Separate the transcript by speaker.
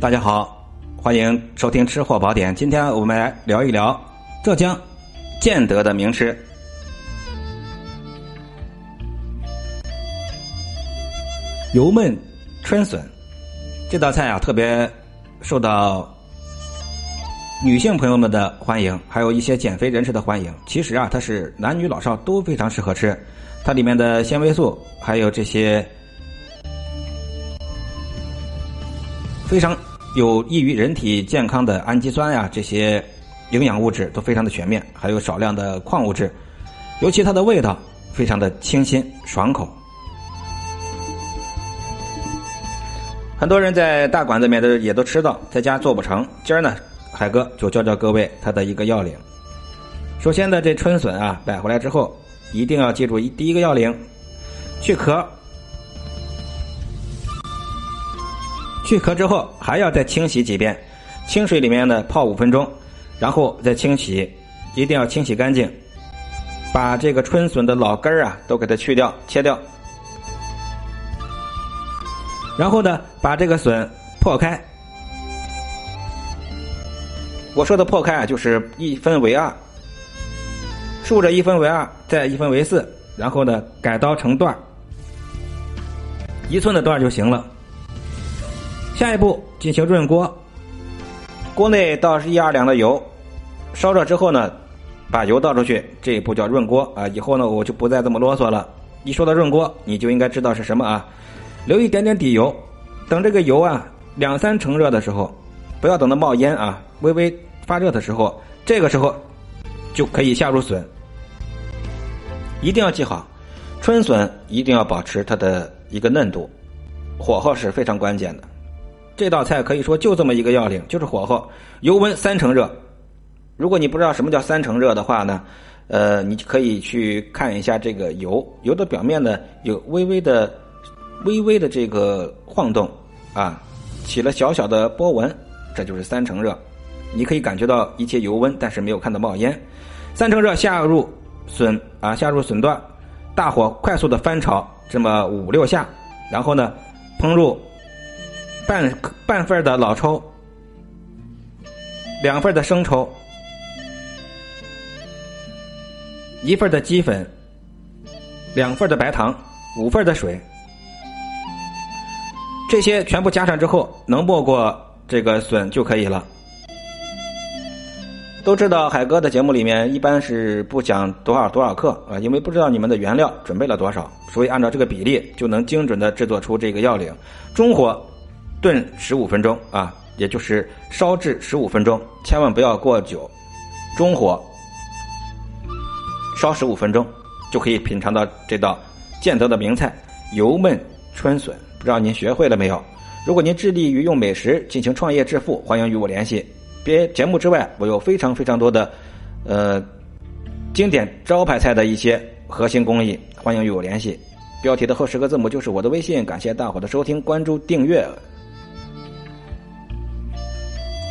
Speaker 1: 大家好，欢迎收听《吃货宝典》。今天我们来聊一聊浙江建德的名吃——油焖春笋。这道菜啊，特别受到女性朋友们的欢迎，还有一些减肥人士的欢迎。其实啊，它是男女老少都非常适合吃。它里面的纤维素，还有这些非常。有益于人体健康的氨基酸呀，这些营养物质都非常的全面，还有少量的矿物质，尤其它的味道非常的清新爽口。很多人在大馆子里面的也都吃到，在家做不成。今儿呢，海哥就教教各位它的一个要领。首先呢，这春笋啊，买回来之后一定要记住一第一个要领，去壳。去壳之后还要再清洗几遍，清水里面呢泡五分钟，然后再清洗，一定要清洗干净，把这个春笋的老根儿啊都给它去掉切掉，然后呢把这个笋破开，我说的破开啊就是一分为二，竖着一分为二，再一分为四，然后呢改刀成段一寸的段就行了。下一步进行润锅，锅内倒一二两的油，烧热之后呢，把油倒出去，这一步叫润锅啊。以后呢，我就不再这么啰嗦了。一说到润锅，你就应该知道是什么啊？留一点点底油，等这个油啊两三成热的时候，不要等它冒烟啊，微微发热的时候，这个时候就可以下入笋。一定要记好，春笋一定要保持它的一个嫩度，火候是非常关键的。这道菜可以说就这么一个要领，就是火候，油温三成热。如果你不知道什么叫三成热的话呢，呃，你可以去看一下这个油，油的表面呢有微微的、微微的这个晃动，啊，起了小小的波纹，这就是三成热。你可以感觉到一切油温，但是没有看到冒烟。三成热下入笋啊，下入笋段，大火快速的翻炒这么五六下，然后呢，烹入。半半份的老抽，两份的生抽，一份的鸡粉，两份的白糖，五份的水，这些全部加上之后，能没过这个笋就可以了。都知道海哥的节目里面一般是不讲多少多少克啊，因为不知道你们的原料准备了多少，所以按照这个比例就能精准的制作出这个要领。中火。炖十五分钟啊，也就是烧制十五分钟，千万不要过久。中火烧十五分钟，就可以品尝到这道建德的名菜——油焖春笋。不知道您学会了没有？如果您致力于用美食进行创业致富，欢迎与我联系。别节目之外，我有非常非常多的呃经典招牌菜的一些核心工艺，欢迎与我联系。标题的后十个字母就是我的微信。感谢大伙的收听、关注、订阅。